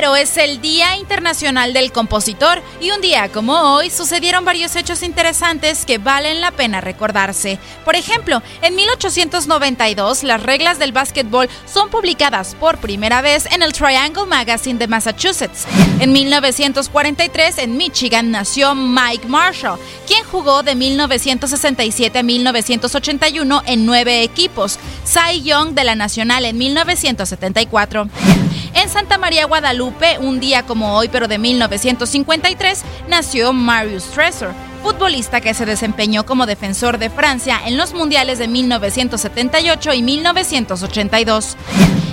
15 de enero es el Día Internacional del Compositor y un día como hoy sucedieron varios hechos interesantes que valen la pena recordarse. Por ejemplo, en 1892 las reglas del básquetbol son publicadas por primera vez en el Triangle Magazine de Massachusetts. En 1943 en Michigan nació Mike Marshall, quien jugó de 1967 a 1981 en nueve equipos, Cy Young de la Nacional en 1974. Santa María Guadalupe, un día como hoy, pero de 1953, nació Marius Tresor, futbolista que se desempeñó como defensor de Francia en los mundiales de 1978 y 1982.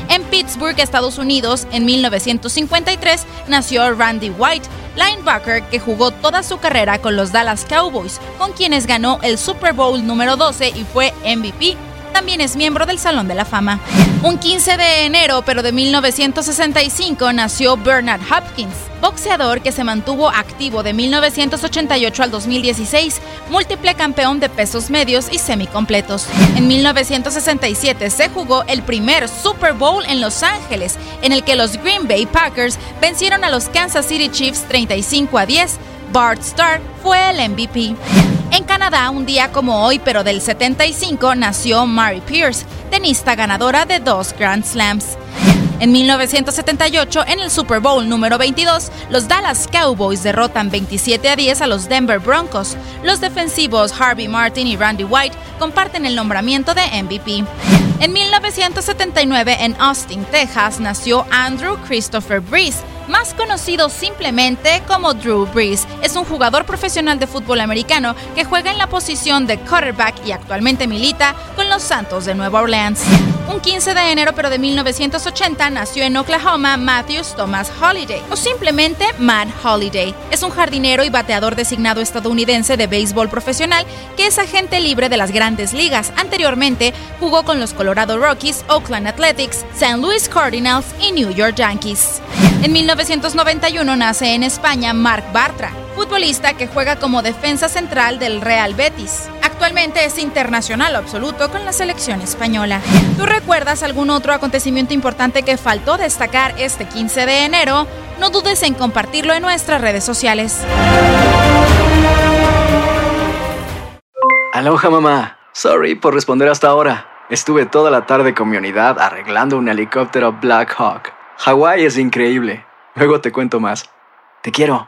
En Pittsburgh, Estados Unidos, en 1953, nació Randy White, linebacker que jugó toda su carrera con los Dallas Cowboys, con quienes ganó el Super Bowl número 12 y fue MVP también es miembro del Salón de la Fama. Un 15 de enero, pero de 1965, nació Bernard Hopkins, boxeador que se mantuvo activo de 1988 al 2016, múltiple campeón de pesos medios y semicompletos. En 1967 se jugó el primer Super Bowl en Los Ángeles, en el que los Green Bay Packers vencieron a los Kansas City Chiefs 35 a 10. Bart Starr fue el MVP. En Canadá, un día como hoy, pero del 75, nació Mary Pierce, tenista ganadora de dos Grand Slams. En 1978, en el Super Bowl número 22, los Dallas Cowboys derrotan 27 a 10 a los Denver Broncos. Los defensivos Harvey Martin y Randy White comparten el nombramiento de MVP. En 1979, en Austin, Texas, nació Andrew Christopher Breeze, más conocido simplemente como Drew Brees. Es un jugador profesional de fútbol americano que juega en la posición de quarterback y actualmente milita con los Santos de Nueva Orleans. Un 15 de enero pero de 1980 nació en Oklahoma Matthews Thomas Holiday, o simplemente Matt Holiday. Es un jardinero y bateador designado estadounidense de béisbol profesional que es agente libre de las grandes ligas. Anteriormente jugó con los Colorado Rockies, Oakland Athletics, St. Louis Cardinals y New York Yankees. En 1991 nace en España Marc Bartra, futbolista que juega como defensa central del Real Betis. Actualmente es internacional absoluto con la selección española. ¿Tú recuerdas algún otro acontecimiento importante que faltó destacar este 15 de enero? No dudes en compartirlo en nuestras redes sociales. Aloha mamá. Sorry por responder hasta ahora. Estuve toda la tarde con mi unidad arreglando un helicóptero Black Hawk. Hawái es increíble. Luego te cuento más. Te quiero.